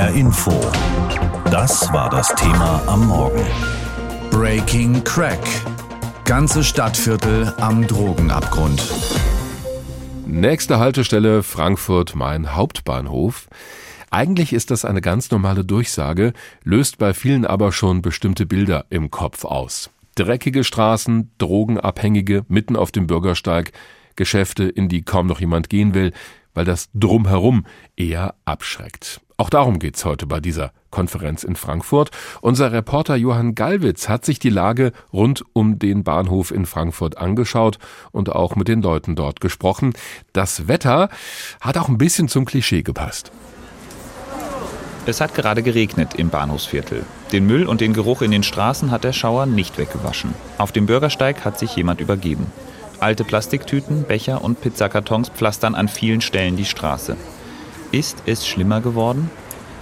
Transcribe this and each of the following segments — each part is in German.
HR Info. Das war das Thema am Morgen. Breaking Crack. Ganze Stadtviertel am Drogenabgrund. Nächste Haltestelle Frankfurt Main Hauptbahnhof. Eigentlich ist das eine ganz normale Durchsage, löst bei vielen aber schon bestimmte Bilder im Kopf aus. Dreckige Straßen, Drogenabhängige mitten auf dem Bürgersteig, Geschäfte, in die kaum noch jemand gehen will, weil das Drumherum eher abschreckt. Auch darum geht's heute bei dieser Konferenz in Frankfurt. Unser Reporter Johann Gallwitz hat sich die Lage rund um den Bahnhof in Frankfurt angeschaut und auch mit den Leuten dort gesprochen. Das Wetter hat auch ein bisschen zum Klischee gepasst. Es hat gerade geregnet im Bahnhofsviertel. Den Müll und den Geruch in den Straßen hat der Schauer nicht weggewaschen. Auf dem Bürgersteig hat sich jemand übergeben. Alte Plastiktüten, Becher und Pizzakartons pflastern an vielen Stellen die Straße. Ist es schlimmer geworden?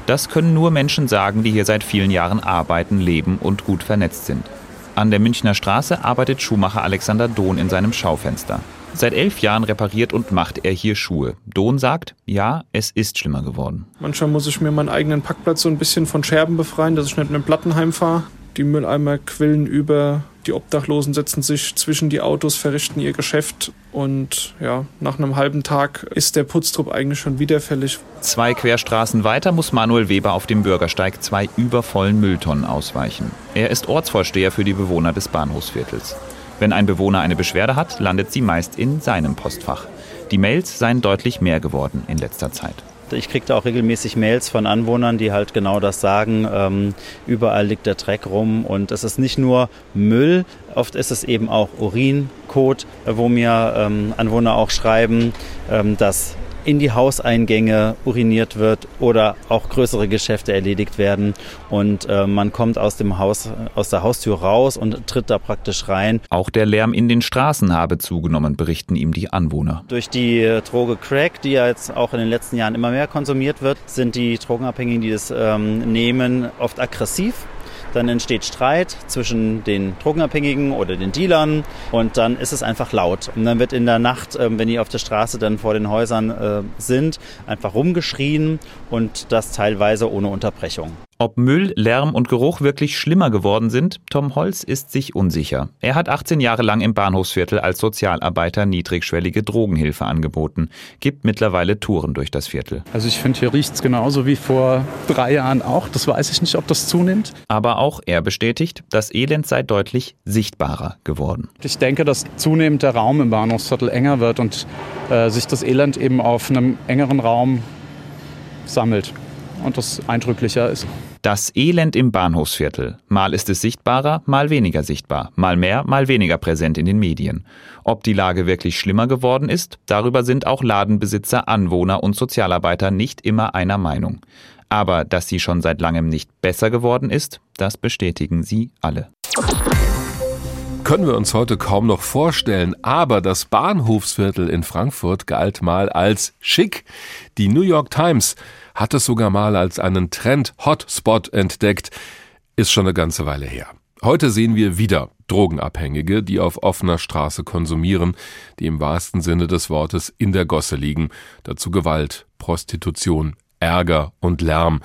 Das können nur Menschen sagen, die hier seit vielen Jahren arbeiten, leben und gut vernetzt sind. An der Münchner Straße arbeitet Schuhmacher Alexander Dohn in seinem Schaufenster. Seit elf Jahren repariert und macht er hier Schuhe. Dohn sagt, ja, es ist schlimmer geworden. Manchmal muss ich mir meinen eigenen Parkplatz so ein bisschen von Scherben befreien, dass ich nicht mit dem Plattenheim fahre. Die Mülleimer quillen über, die Obdachlosen setzen sich zwischen die Autos, verrichten ihr Geschäft und ja, nach einem halben Tag ist der Putztrupp eigentlich schon wieder fällig. Zwei Querstraßen weiter muss Manuel Weber auf dem Bürgersteig zwei übervollen Mülltonnen ausweichen. Er ist Ortsvorsteher für die Bewohner des Bahnhofsviertels. Wenn ein Bewohner eine Beschwerde hat, landet sie meist in seinem Postfach. Die Mails seien deutlich mehr geworden in letzter Zeit. Ich kriege da auch regelmäßig Mails von Anwohnern, die halt genau das sagen. Ähm, überall liegt der Dreck rum und es ist nicht nur Müll, oft ist es eben auch Urinkot, wo mir ähm, Anwohner auch schreiben, ähm, dass in die Hauseingänge uriniert wird oder auch größere Geschäfte erledigt werden und äh, man kommt aus dem Haus, aus der Haustür raus und tritt da praktisch rein. Auch der Lärm in den Straßen habe zugenommen, berichten ihm die Anwohner. Durch die äh, Droge Crack, die ja jetzt auch in den letzten Jahren immer mehr konsumiert wird, sind die Drogenabhängigen, die das ähm, nehmen, oft aggressiv dann entsteht Streit zwischen den Drogenabhängigen oder den Dealern und dann ist es einfach laut. Und dann wird in der Nacht, ähm, wenn die auf der Straße dann vor den Häusern äh, sind, einfach rumgeschrien und das teilweise ohne Unterbrechung. Ob Müll, Lärm und Geruch wirklich schlimmer geworden sind, Tom Holz ist sich unsicher. Er hat 18 Jahre lang im Bahnhofsviertel als Sozialarbeiter niedrigschwellige Drogenhilfe angeboten, gibt mittlerweile Touren durch das Viertel. Also ich finde, hier riecht es genauso wie vor drei Jahren auch. Das weiß ich nicht, ob das zunimmt. Aber auch er bestätigt, das Elend sei deutlich sichtbarer geworden. Ich denke, dass zunehmend der Raum im Bahnhofsviertel enger wird und äh, sich das Elend eben auf einem engeren Raum sammelt und das eindrücklicher ist. Das Elend im Bahnhofsviertel. Mal ist es sichtbarer, mal weniger sichtbar, mal mehr, mal weniger präsent in den Medien. Ob die Lage wirklich schlimmer geworden ist, darüber sind auch Ladenbesitzer, Anwohner und Sozialarbeiter nicht immer einer Meinung. Aber dass sie schon seit langem nicht besser geworden ist, das bestätigen sie alle können wir uns heute kaum noch vorstellen, aber das Bahnhofsviertel in Frankfurt galt mal als schick. Die New York Times hat es sogar mal als einen Trend-Hotspot entdeckt, ist schon eine ganze Weile her. Heute sehen wir wieder Drogenabhängige, die auf offener Straße konsumieren, die im wahrsten Sinne des Wortes in der Gosse liegen, dazu Gewalt, Prostitution, Ärger und Lärm.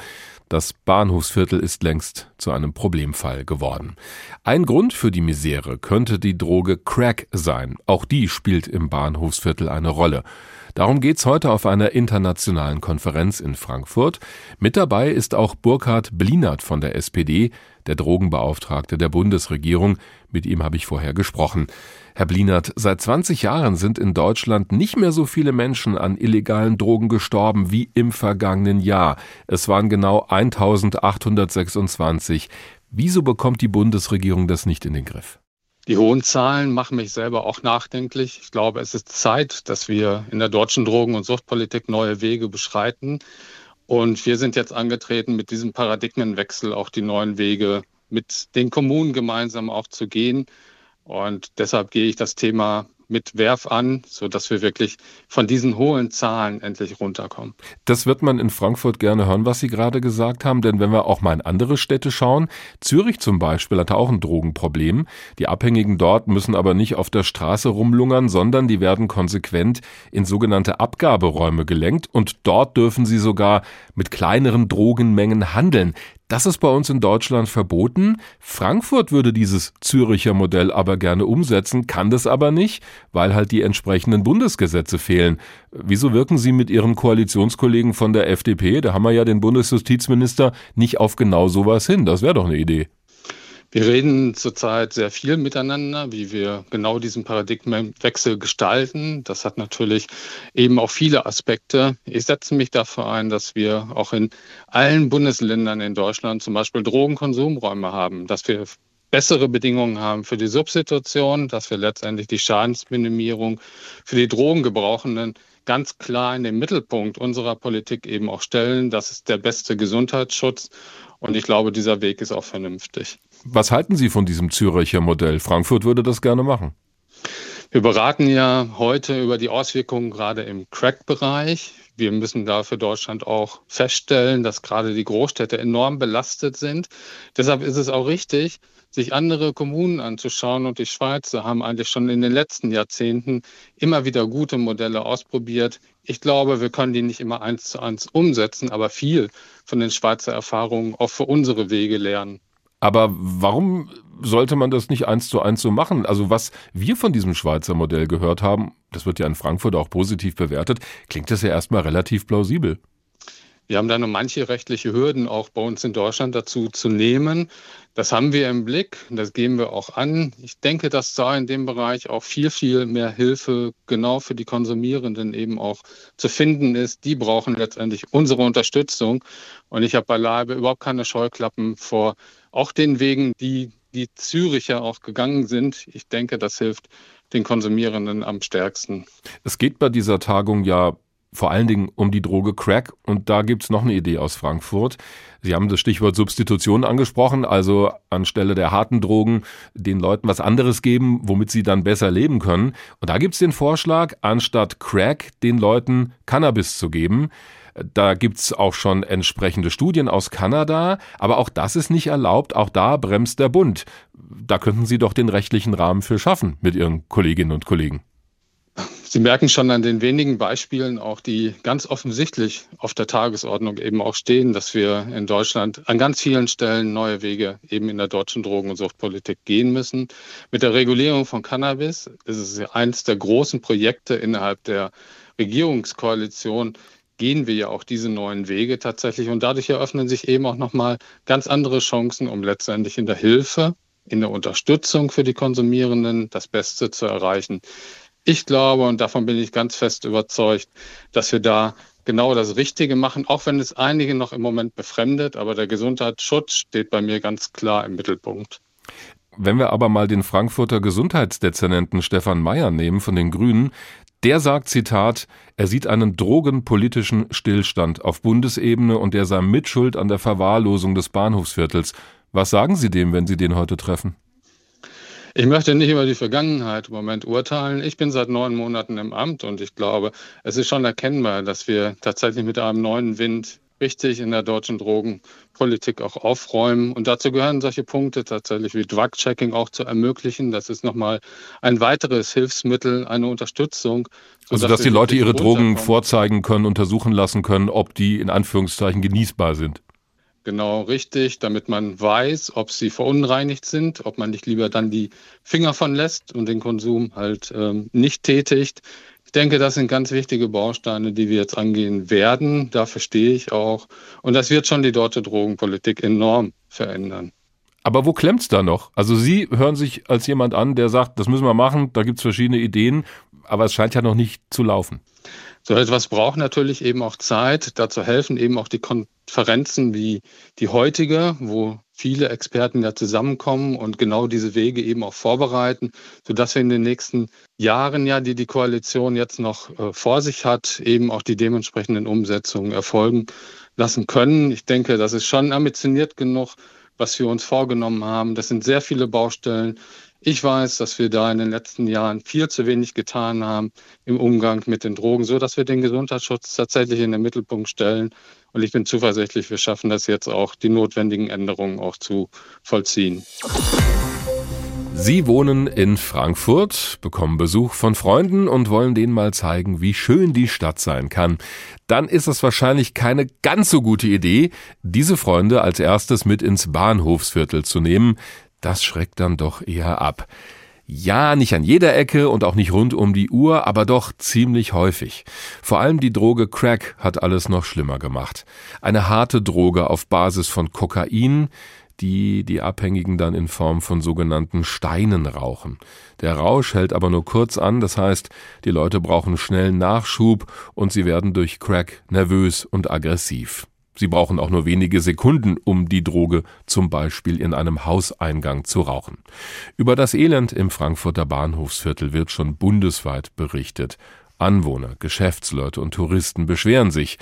Das Bahnhofsviertel ist längst zu einem Problemfall geworden. Ein Grund für die Misere könnte die Droge Crack sein. Auch die spielt im Bahnhofsviertel eine Rolle. Darum geht's heute auf einer internationalen Konferenz in Frankfurt. Mit dabei ist auch Burkhard Blinert von der SPD, der Drogenbeauftragte der Bundesregierung. Mit ihm habe ich vorher gesprochen. Herr Blinert, seit 20 Jahren sind in Deutschland nicht mehr so viele Menschen an illegalen Drogen gestorben wie im vergangenen Jahr. Es waren genau 1826. Wieso bekommt die Bundesregierung das nicht in den Griff? Die hohen Zahlen machen mich selber auch nachdenklich. Ich glaube, es ist Zeit, dass wir in der deutschen Drogen- und Suchtpolitik neue Wege beschreiten. Und wir sind jetzt angetreten, mit diesem Paradigmenwechsel auch die neuen Wege mit den Kommunen gemeinsam auch zu gehen. Und deshalb gehe ich das Thema mit Werf an, sodass wir wirklich von diesen hohen Zahlen endlich runterkommen. Das wird man in Frankfurt gerne hören, was Sie gerade gesagt haben, denn wenn wir auch mal in andere Städte schauen, Zürich zum Beispiel hatte auch ein Drogenproblem. Die Abhängigen dort müssen aber nicht auf der Straße rumlungern, sondern die werden konsequent in sogenannte Abgaberäume gelenkt und dort dürfen sie sogar mit kleineren Drogenmengen handeln. Das ist bei uns in Deutschland verboten. Frankfurt würde dieses Züricher Modell aber gerne umsetzen, kann das aber nicht, weil halt die entsprechenden Bundesgesetze fehlen. Wieso wirken Sie mit Ihren Koalitionskollegen von der FDP, da haben wir ja den Bundesjustizminister, nicht auf genau sowas hin? Das wäre doch eine Idee. Wir reden zurzeit sehr viel miteinander, wie wir genau diesen Paradigmenwechsel gestalten. Das hat natürlich eben auch viele Aspekte. Ich setze mich dafür ein, dass wir auch in allen Bundesländern in Deutschland zum Beispiel Drogenkonsumräume haben, dass wir bessere Bedingungen haben für die Substitution, dass wir letztendlich die Schadensminimierung für die Drogengebrauchenden ganz klar in den Mittelpunkt unserer Politik eben auch stellen. Das ist der beste Gesundheitsschutz. Und ich glaube, dieser Weg ist auch vernünftig. Was halten Sie von diesem Züricher Modell? Frankfurt würde das gerne machen. Wir beraten ja heute über die Auswirkungen gerade im Crack-Bereich. Wir müssen da für Deutschland auch feststellen, dass gerade die Großstädte enorm belastet sind. Deshalb ist es auch richtig, sich andere Kommunen anzuschauen. Und die Schweizer haben eigentlich schon in den letzten Jahrzehnten immer wieder gute Modelle ausprobiert. Ich glaube, wir können die nicht immer eins zu eins umsetzen, aber viel von den Schweizer Erfahrungen auch für unsere Wege lernen. Aber warum sollte man das nicht eins zu eins so machen? Also was wir von diesem Schweizer Modell gehört haben, das wird ja in Frankfurt auch positiv bewertet, klingt das ja erstmal relativ plausibel. Wir haben da noch manche rechtliche Hürden auch bei uns in Deutschland dazu zu nehmen. Das haben wir im Blick, das gehen wir auch an. Ich denke, dass da in dem Bereich auch viel, viel mehr Hilfe genau für die Konsumierenden eben auch zu finden ist. Die brauchen letztendlich unsere Unterstützung. Und ich habe beileibe überhaupt keine Scheuklappen vor auch den Wegen, die die Züricher auch gegangen sind. Ich denke, das hilft den Konsumierenden am stärksten. Es geht bei dieser Tagung ja vor allen Dingen um die Droge Crack. Und da gibt's noch eine Idee aus Frankfurt. Sie haben das Stichwort Substitution angesprochen, also anstelle der harten Drogen den Leuten was anderes geben, womit sie dann besser leben können. Und da gibt's den Vorschlag, anstatt Crack den Leuten Cannabis zu geben. Da gibt's auch schon entsprechende Studien aus Kanada, aber auch das ist nicht erlaubt, auch da bremst der Bund. Da könnten Sie doch den rechtlichen Rahmen für schaffen mit Ihren Kolleginnen und Kollegen. Sie merken schon an den wenigen Beispielen, auch die ganz offensichtlich auf der Tagesordnung eben auch stehen, dass wir in Deutschland an ganz vielen Stellen neue Wege eben in der deutschen Drogen- und Suchtpolitik gehen müssen. Mit der Regulierung von Cannabis ist es eines der großen Projekte innerhalb der Regierungskoalition, gehen wir ja auch diese neuen Wege tatsächlich. Und dadurch eröffnen sich eben auch nochmal ganz andere Chancen, um letztendlich in der Hilfe, in der Unterstützung für die Konsumierenden das Beste zu erreichen. Ich glaube, und davon bin ich ganz fest überzeugt, dass wir da genau das Richtige machen, auch wenn es einige noch im Moment befremdet. Aber der Gesundheitsschutz steht bei mir ganz klar im Mittelpunkt. Wenn wir aber mal den Frankfurter Gesundheitsdezernenten Stefan Mayer nehmen von den Grünen, der sagt, Zitat, er sieht einen drogenpolitischen Stillstand auf Bundesebene und der sei Mitschuld an der Verwahrlosung des Bahnhofsviertels. Was sagen Sie dem, wenn Sie den heute treffen? Ich möchte nicht über die Vergangenheit im Moment urteilen. Ich bin seit neun Monaten im Amt und ich glaube, es ist schon erkennbar, dass wir tatsächlich mit einem neuen Wind richtig in der deutschen Drogenpolitik auch aufräumen. Und dazu gehören solche Punkte tatsächlich wie Drug-Checking auch zu ermöglichen. Das ist nochmal ein weiteres Hilfsmittel, eine Unterstützung. Also, dass die Leute ihre Drogen vorzeigen können, untersuchen lassen können, ob die in Anführungszeichen genießbar sind. Genau, richtig, damit man weiß, ob sie verunreinigt sind, ob man nicht lieber dann die Finger von lässt und den Konsum halt ähm, nicht tätigt. Ich denke, das sind ganz wichtige Bausteine, die wir jetzt angehen werden. Dafür stehe ich auch. Und das wird schon die deutsche Drogenpolitik enorm verändern. Aber wo klemmt's da noch? Also Sie hören sich als jemand an, der sagt, das müssen wir machen, da gibt's verschiedene Ideen, aber es scheint ja noch nicht zu laufen. So etwas braucht natürlich eben auch Zeit. Dazu helfen eben auch die Konferenzen wie die heutige, wo viele Experten ja zusammenkommen und genau diese Wege eben auch vorbereiten, sodass wir in den nächsten Jahren ja, die die Koalition jetzt noch äh, vor sich hat, eben auch die dementsprechenden Umsetzungen erfolgen lassen können. Ich denke, das ist schon ambitioniert genug, was wir uns vorgenommen haben. Das sind sehr viele Baustellen. Ich weiß, dass wir da in den letzten Jahren viel zu wenig getan haben im Umgang mit den Drogen, so dass wir den Gesundheitsschutz tatsächlich in den Mittelpunkt stellen. Und ich bin zuversichtlich, wir schaffen das jetzt auch, die notwendigen Änderungen auch zu vollziehen. Sie wohnen in Frankfurt, bekommen Besuch von Freunden und wollen denen mal zeigen, wie schön die Stadt sein kann. Dann ist es wahrscheinlich keine ganz so gute Idee, diese Freunde als erstes mit ins Bahnhofsviertel zu nehmen. Das schreckt dann doch eher ab. Ja, nicht an jeder Ecke und auch nicht rund um die Uhr, aber doch ziemlich häufig. Vor allem die Droge Crack hat alles noch schlimmer gemacht. Eine harte Droge auf Basis von Kokain, die die Abhängigen dann in Form von sogenannten Steinen rauchen. Der Rausch hält aber nur kurz an, das heißt, die Leute brauchen schnellen Nachschub und sie werden durch Crack nervös und aggressiv. Sie brauchen auch nur wenige Sekunden, um die Droge zum Beispiel in einem Hauseingang zu rauchen. Über das Elend im Frankfurter Bahnhofsviertel wird schon bundesweit berichtet. Anwohner, Geschäftsleute und Touristen beschweren sich.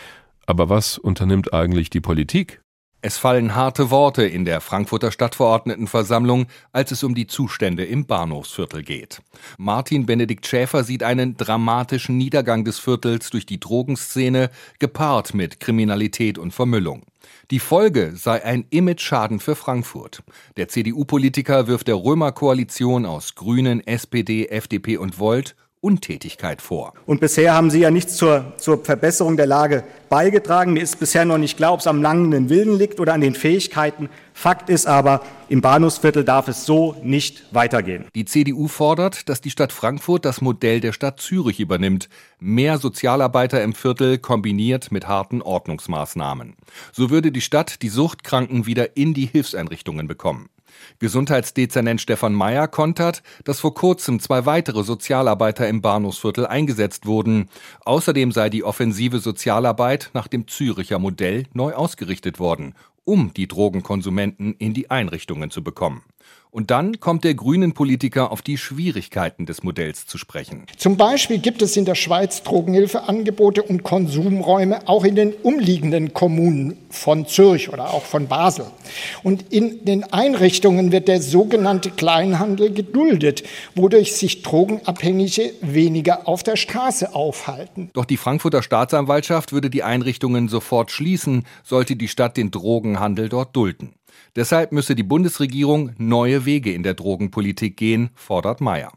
Aber was unternimmt eigentlich die Politik? Es fallen harte Worte in der Frankfurter Stadtverordnetenversammlung, als es um die Zustände im Bahnhofsviertel geht. Martin Benedikt Schäfer sieht einen dramatischen Niedergang des Viertels durch die Drogenszene, gepaart mit Kriminalität und Vermüllung. Die Folge sei ein Image-Schaden für Frankfurt. Der CDU-Politiker wirft der Römer-Koalition aus Grünen, SPD, FDP und Volt Untätigkeit vor. Und bisher haben Sie ja nichts zur, zur Verbesserung der Lage beigetragen. Mir ist bisher noch nicht klar, ob es am langen Willen liegt oder an den Fähigkeiten. Fakt ist aber, im Bahnhofsviertel darf es so nicht weitergehen. Die CDU fordert, dass die Stadt Frankfurt das Modell der Stadt Zürich übernimmt. Mehr Sozialarbeiter im Viertel kombiniert mit harten Ordnungsmaßnahmen. So würde die Stadt die Suchtkranken wieder in die Hilfseinrichtungen bekommen. Gesundheitsdezernent Stefan Meyer kontert, dass vor kurzem zwei weitere Sozialarbeiter im Bahnhofsviertel eingesetzt wurden. Außerdem sei die offensive Sozialarbeit nach dem Züricher Modell neu ausgerichtet worden, um die Drogenkonsumenten in die Einrichtungen zu bekommen. Und dann kommt der grünen Politiker auf die Schwierigkeiten des Modells zu sprechen. Zum Beispiel gibt es in der Schweiz Drogenhilfeangebote und Konsumräume auch in den umliegenden Kommunen von Zürich oder auch von Basel. Und in den Einrichtungen wird der sogenannte Kleinhandel geduldet, wodurch sich Drogenabhängige weniger auf der Straße aufhalten. Doch die Frankfurter Staatsanwaltschaft würde die Einrichtungen sofort schließen, sollte die Stadt den Drogenhandel dort dulden. Deshalb müsse die Bundesregierung neue Wege in der Drogenpolitik gehen, fordert Mayer.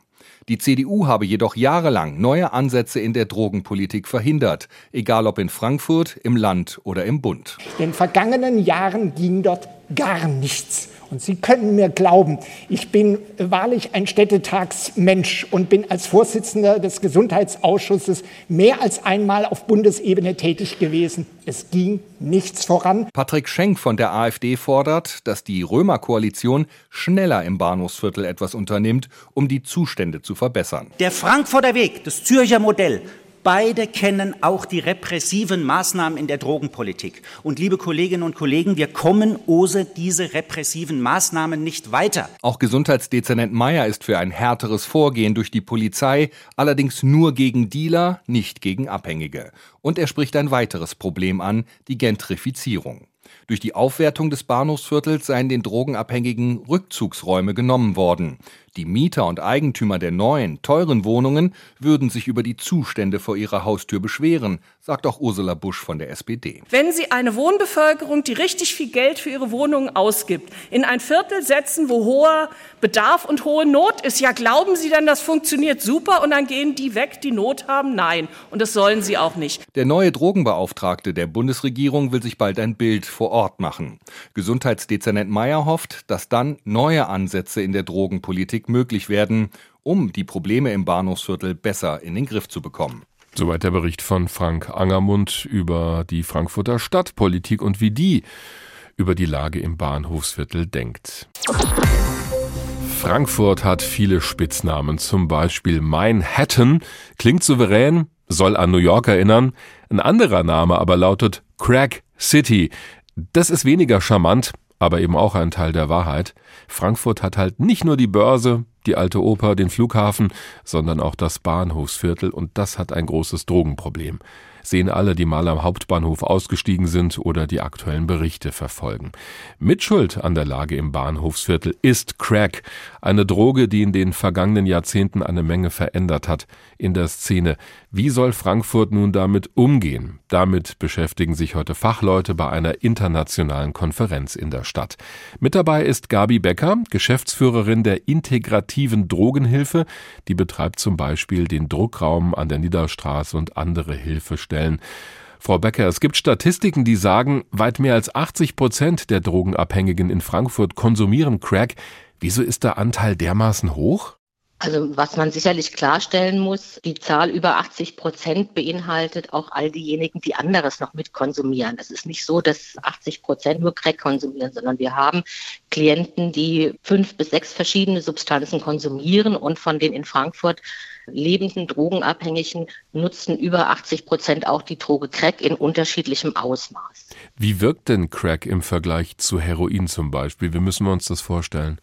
Die CDU habe jedoch jahrelang neue Ansätze in der Drogenpolitik verhindert, egal ob in Frankfurt, im Land oder im Bund. In den vergangenen Jahren ging dort gar nichts. Und Sie können mir glauben, ich bin wahrlich ein Städtetagsmensch und bin als Vorsitzender des Gesundheitsausschusses mehr als einmal auf Bundesebene tätig gewesen. Es ging nichts voran. Patrick Schenk von der AfD fordert, dass die Römer-Koalition schneller im Bahnhofsviertel etwas unternimmt, um die Zustände zu verbessern. Der Frankfurter Weg, das Zürcher Modell, Beide kennen auch die repressiven Maßnahmen in der Drogenpolitik. Und liebe Kolleginnen und Kollegen, wir kommen ohne diese repressiven Maßnahmen nicht weiter. Auch Gesundheitsdezernent Meyer ist für ein härteres Vorgehen durch die Polizei, allerdings nur gegen Dealer, nicht gegen Abhängige. Und er spricht ein weiteres Problem an, die Gentrifizierung. Durch die Aufwertung des Bahnhofsviertels seien den Drogenabhängigen Rückzugsräume genommen worden. Die Mieter und Eigentümer der neuen, teuren Wohnungen würden sich über die Zustände vor ihrer Haustür beschweren, sagt auch Ursula Busch von der SPD. Wenn Sie eine Wohnbevölkerung, die richtig viel Geld für ihre Wohnungen ausgibt, in ein Viertel setzen, wo hoher Bedarf und hohe Not ist, ja, glauben Sie dann, das funktioniert super und dann gehen die weg, die Not haben? Nein. Und das sollen sie auch nicht. Der neue Drogenbeauftragte der Bundesregierung will sich bald ein Bild vor Ort machen. Gesundheitsdezernent Meyer hofft, dass dann neue Ansätze in der Drogenpolitik Politik möglich werden, um die Probleme im Bahnhofsviertel besser in den Griff zu bekommen. Soweit der Bericht von Frank Angermund über die Frankfurter Stadtpolitik und wie die über die Lage im Bahnhofsviertel denkt. Frankfurt hat viele Spitznamen, zum Beispiel Manhattan, klingt souverän, soll an New York erinnern. Ein anderer Name aber lautet Crack City. Das ist weniger charmant, aber eben auch ein Teil der Wahrheit. Frankfurt hat halt nicht nur die Börse, die alte Oper, den Flughafen, sondern auch das Bahnhofsviertel und das hat ein großes Drogenproblem. Sehen alle, die mal am Hauptbahnhof ausgestiegen sind oder die aktuellen Berichte verfolgen. Mitschuld an der Lage im Bahnhofsviertel ist Crack, eine Droge, die in den vergangenen Jahrzehnten eine Menge verändert hat in der Szene. Wie soll Frankfurt nun damit umgehen? Damit beschäftigen sich heute Fachleute bei einer internationalen Konferenz in der Stadt. Mit dabei ist Gabi Becker, Geschäftsführerin der integrativen Drogenhilfe. Die betreibt zum Beispiel den Druckraum an der Niederstraße und andere Hilfestellen. Frau Becker, es gibt Statistiken, die sagen, weit mehr als 80 Prozent der Drogenabhängigen in Frankfurt konsumieren Crack. Wieso ist der Anteil dermaßen hoch? Also was man sicherlich klarstellen muss, die Zahl über 80 Prozent beinhaltet auch all diejenigen, die anderes noch mit konsumieren. Es ist nicht so, dass 80 Prozent nur Crack konsumieren, sondern wir haben Klienten, die fünf bis sechs verschiedene Substanzen konsumieren und von den in Frankfurt lebenden Drogenabhängigen nutzen über 80 Prozent auch die Droge Crack in unterschiedlichem Ausmaß. Wie wirkt denn Crack im Vergleich zu Heroin zum Beispiel? Wie müssen wir uns das vorstellen?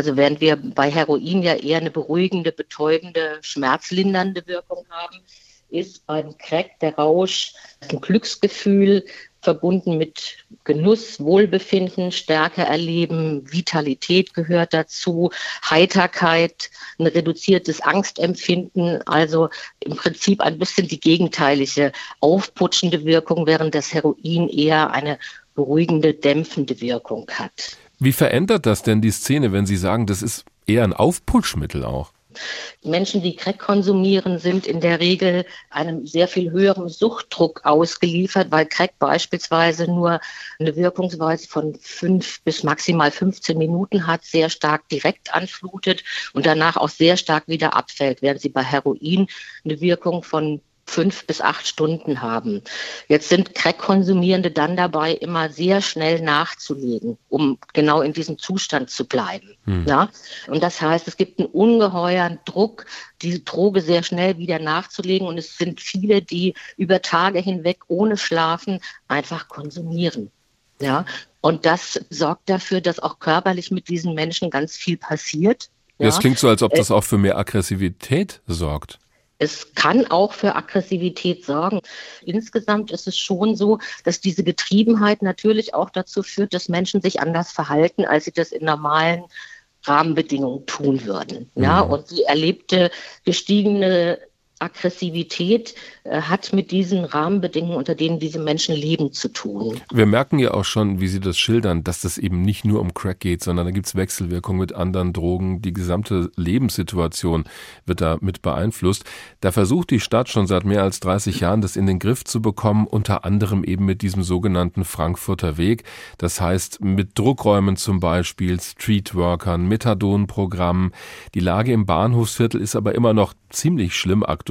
Also während wir bei Heroin ja eher eine beruhigende, betäubende, schmerzlindernde Wirkung haben, ist beim Crack der Rausch ein Glücksgefühl verbunden mit Genuss, Wohlbefinden, Stärke erleben, Vitalität gehört dazu, Heiterkeit, ein reduziertes Angstempfinden, also im Prinzip ein bisschen die gegenteilige aufputschende Wirkung, während das Heroin eher eine beruhigende, dämpfende Wirkung hat. Wie verändert das denn die Szene, wenn Sie sagen, das ist eher ein Aufputschmittel auch? Menschen, die Crack konsumieren, sind in der Regel einem sehr viel höheren Suchtdruck ausgeliefert, weil Crack beispielsweise nur eine Wirkungsweise von fünf bis maximal 15 Minuten hat, sehr stark direkt anflutet und danach auch sehr stark wieder abfällt, während sie bei Heroin eine Wirkung von fünf bis acht Stunden haben. Jetzt sind Crack-Konsumierende dann dabei, immer sehr schnell nachzulegen, um genau in diesem Zustand zu bleiben. Hm. Ja? Und das heißt, es gibt einen ungeheuren Druck, diese Droge sehr schnell wieder nachzulegen. Und es sind viele, die über Tage hinweg ohne Schlafen einfach konsumieren. Ja? Und das sorgt dafür, dass auch körperlich mit diesen Menschen ganz viel passiert. Ja? Das klingt so, als ob das äh, auch für mehr Aggressivität sorgt. Es kann auch für Aggressivität sorgen. Insgesamt ist es schon so, dass diese Getriebenheit natürlich auch dazu führt, dass Menschen sich anders verhalten, als sie das in normalen Rahmenbedingungen tun würden. Ja, mhm. und die erlebte gestiegene Aggressivität äh, hat mit diesen Rahmenbedingungen, unter denen diese Menschen leben, zu tun. Wir merken ja auch schon, wie Sie das schildern, dass das eben nicht nur um Crack geht, sondern da gibt es Wechselwirkungen mit anderen Drogen. Die gesamte Lebenssituation wird da mit beeinflusst. Da versucht die Stadt schon seit mehr als 30 Jahren, das in den Griff zu bekommen, unter anderem eben mit diesem sogenannten Frankfurter Weg. Das heißt, mit Druckräumen zum Beispiel, Streetworkern, Methadonprogrammen. Die Lage im Bahnhofsviertel ist aber immer noch ziemlich schlimm aktuell.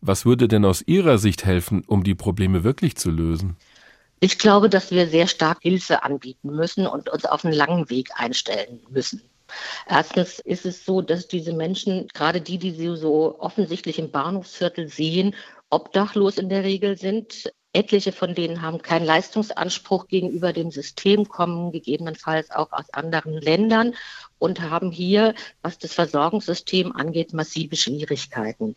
Was würde denn aus Ihrer Sicht helfen, um die Probleme wirklich zu lösen? Ich glaube, dass wir sehr stark Hilfe anbieten müssen und uns auf einen langen Weg einstellen müssen. Erstens ist es so, dass diese Menschen, gerade die, die Sie so offensichtlich im Bahnhofsviertel sehen, obdachlos in der Regel sind. Etliche von denen haben keinen Leistungsanspruch gegenüber dem System, kommen gegebenenfalls auch aus anderen Ländern und haben hier, was das Versorgungssystem angeht, massive Schwierigkeiten.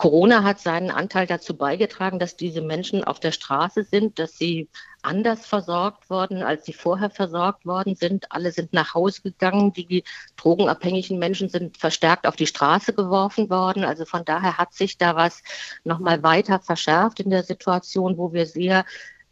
Corona hat seinen Anteil dazu beigetragen, dass diese Menschen auf der Straße sind, dass sie anders versorgt worden, als sie vorher versorgt worden sind. Alle sind nach Hause gegangen. Die drogenabhängigen Menschen sind verstärkt auf die Straße geworfen worden. Also von daher hat sich da was nochmal weiter verschärft in der Situation, wo wir sehr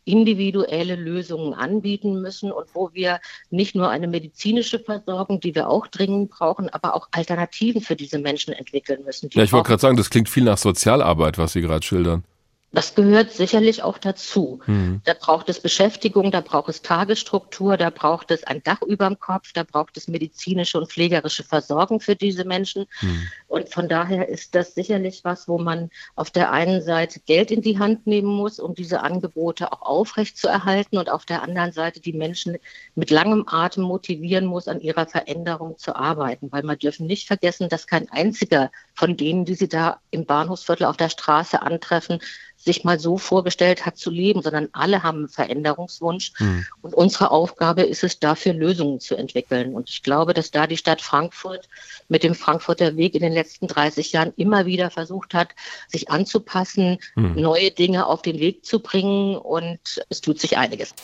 individuelle Lösungen anbieten müssen und wo wir nicht nur eine medizinische Versorgung, die wir auch dringend brauchen, aber auch Alternativen für diese Menschen entwickeln müssen. Ja, ich wollte gerade sagen, das klingt viel nach Sozialarbeit, was Sie gerade schildern. Das gehört sicherlich auch dazu. Mhm. Da braucht es Beschäftigung, da braucht es Tagesstruktur, da braucht es ein Dach über dem Kopf, da braucht es medizinische und pflegerische Versorgung für diese Menschen. Mhm. Und von daher ist das sicherlich was, wo man auf der einen Seite Geld in die Hand nehmen muss, um diese Angebote auch aufrecht zu erhalten und auf der anderen Seite die Menschen mit langem Atem motivieren muss, an ihrer Veränderung zu arbeiten. Weil man dürfen nicht vergessen, dass kein einziger von denen, die sie da im Bahnhofsviertel auf der Straße antreffen, sich mal so vorgestellt hat zu leben, sondern alle haben einen Veränderungswunsch. Mhm. Und unsere Aufgabe ist es, dafür Lösungen zu entwickeln. Und ich glaube, dass da die Stadt Frankfurt mit dem Frankfurter Weg in den letzten 30 Jahren immer wieder versucht hat, sich anzupassen, hm. neue Dinge auf den Weg zu bringen und es tut sich einiges.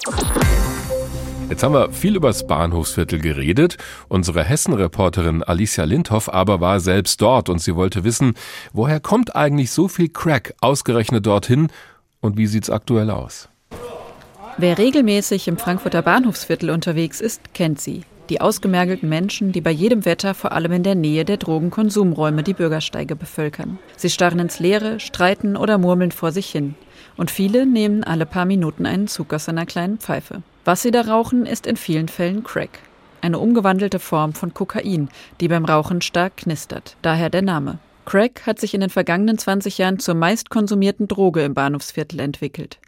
Jetzt haben wir viel über das Bahnhofsviertel geredet. Unsere Hessen-Reporterin Alicia Lindhoff aber war selbst dort und sie wollte wissen, woher kommt eigentlich so viel Crack ausgerechnet dorthin und wie sieht's aktuell aus? Wer regelmäßig im Frankfurter Bahnhofsviertel unterwegs ist, kennt sie. Die ausgemergelten Menschen, die bei jedem Wetter vor allem in der Nähe der Drogenkonsumräume die Bürgersteige bevölkern. Sie starren ins Leere, streiten oder murmeln vor sich hin. Und viele nehmen alle paar Minuten einen Zug aus einer kleinen Pfeife. Was sie da rauchen, ist in vielen Fällen Crack. Eine umgewandelte Form von Kokain, die beim Rauchen stark knistert. Daher der Name. Crack hat sich in den vergangenen 20 Jahren zur meistkonsumierten Droge im Bahnhofsviertel entwickelt.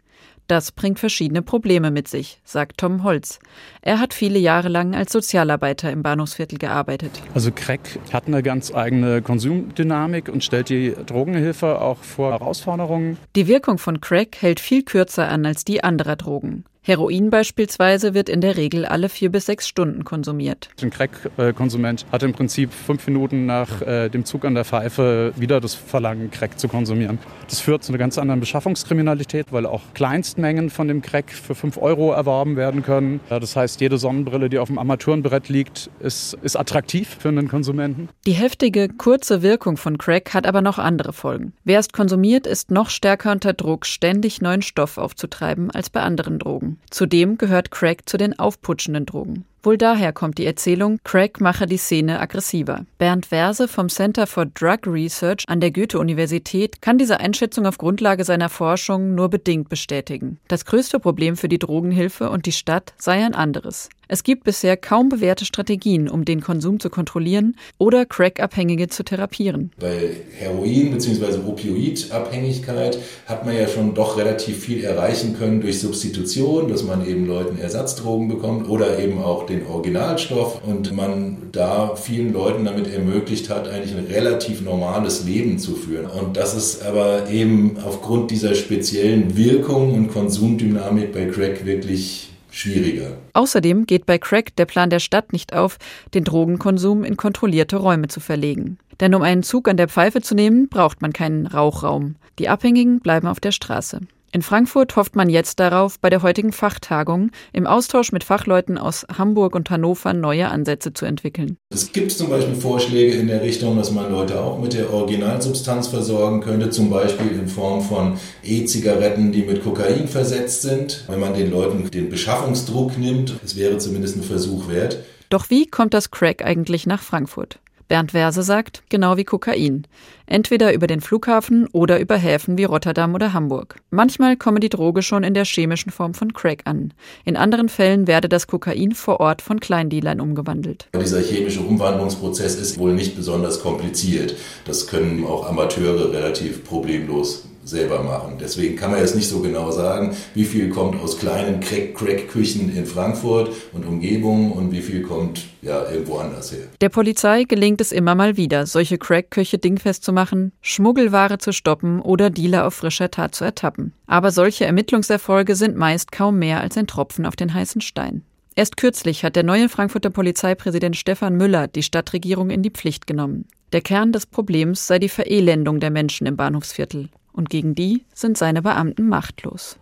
Das bringt verschiedene Probleme mit sich, sagt Tom Holz. Er hat viele Jahre lang als Sozialarbeiter im Bahnhofsviertel gearbeitet. Also Crack hat eine ganz eigene Konsumdynamik und stellt die Drogenhilfe auch vor Herausforderungen. Die Wirkung von Crack hält viel kürzer an als die anderer Drogen. Heroin beispielsweise wird in der Regel alle vier bis sechs Stunden konsumiert. Ein Crack-Konsument hat im Prinzip fünf Minuten nach äh, dem Zug an der Pfeife wieder das Verlangen, Crack zu konsumieren. Das führt zu einer ganz anderen Beschaffungskriminalität, weil auch Kleinstmengen von dem Crack für fünf Euro erworben werden können. Das heißt, jede Sonnenbrille, die auf dem Armaturenbrett liegt, ist, ist attraktiv für einen Konsumenten. Die heftige, kurze Wirkung von Crack hat aber noch andere Folgen. Wer es konsumiert, ist noch stärker unter Druck, ständig neuen Stoff aufzutreiben als bei anderen Drogen. Zudem gehört Crack zu den aufputschenden Drogen. Wohl daher kommt die Erzählung, Crack mache die Szene aggressiver. Bernd Verse vom Center for Drug Research an der Goethe-Universität kann diese Einschätzung auf Grundlage seiner Forschung nur bedingt bestätigen. Das größte Problem für die Drogenhilfe und die Stadt sei ein anderes. Es gibt bisher kaum bewährte Strategien, um den Konsum zu kontrollieren oder Crack-Abhängige zu therapieren. Bei Heroin- bzw. Opioidabhängigkeit hat man ja schon doch relativ viel erreichen können durch Substitution, dass man eben Leuten Ersatzdrogen bekommt oder eben auch den Originalstoff und man da vielen Leuten damit ermöglicht hat, eigentlich ein relativ normales Leben zu führen. Und das ist aber eben aufgrund dieser speziellen Wirkung und Konsumdynamik bei Crack wirklich schwieriger. Außerdem geht bei Crack der Plan der Stadt nicht auf, den Drogenkonsum in kontrollierte Räume zu verlegen. Denn um einen Zug an der Pfeife zu nehmen, braucht man keinen Rauchraum. Die Abhängigen bleiben auf der Straße. In Frankfurt hofft man jetzt darauf, bei der heutigen Fachtagung im Austausch mit Fachleuten aus Hamburg und Hannover neue Ansätze zu entwickeln. Es gibt zum Beispiel Vorschläge in der Richtung, dass man Leute auch mit der Originalsubstanz versorgen könnte, zum Beispiel in Form von E-Zigaretten, die mit Kokain versetzt sind. Wenn man den Leuten den Beschaffungsdruck nimmt, es wäre zumindest ein Versuch wert. Doch wie kommt das Crack eigentlich nach Frankfurt? Bernd Verse sagt, genau wie Kokain. Entweder über den Flughafen oder über Häfen wie Rotterdam oder Hamburg. Manchmal komme die Droge schon in der chemischen Form von Crack an. In anderen Fällen werde das Kokain vor Ort von Kleindealern umgewandelt. Dieser chemische Umwandlungsprozess ist wohl nicht besonders kompliziert. Das können auch Amateure relativ problemlos selber machen. Deswegen kann man jetzt nicht so genau sagen, wie viel kommt aus kleinen Crack-Küchen in Frankfurt und Umgebung und wie viel kommt ja irgendwo anders her. Der Polizei gelingt es immer mal wieder, solche Crack-Köche dingfest zu machen, Schmuggelware zu stoppen oder Dealer auf frischer Tat zu ertappen. Aber solche Ermittlungserfolge sind meist kaum mehr als ein Tropfen auf den heißen Stein. Erst kürzlich hat der neue Frankfurter Polizeipräsident Stefan Müller die Stadtregierung in die Pflicht genommen. Der Kern des Problems sei die Verelendung der Menschen im Bahnhofsviertel und gegen die sind seine Beamten machtlos.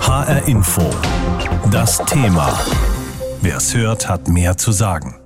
HR Info. Das Thema. Wer es hört, hat mehr zu sagen.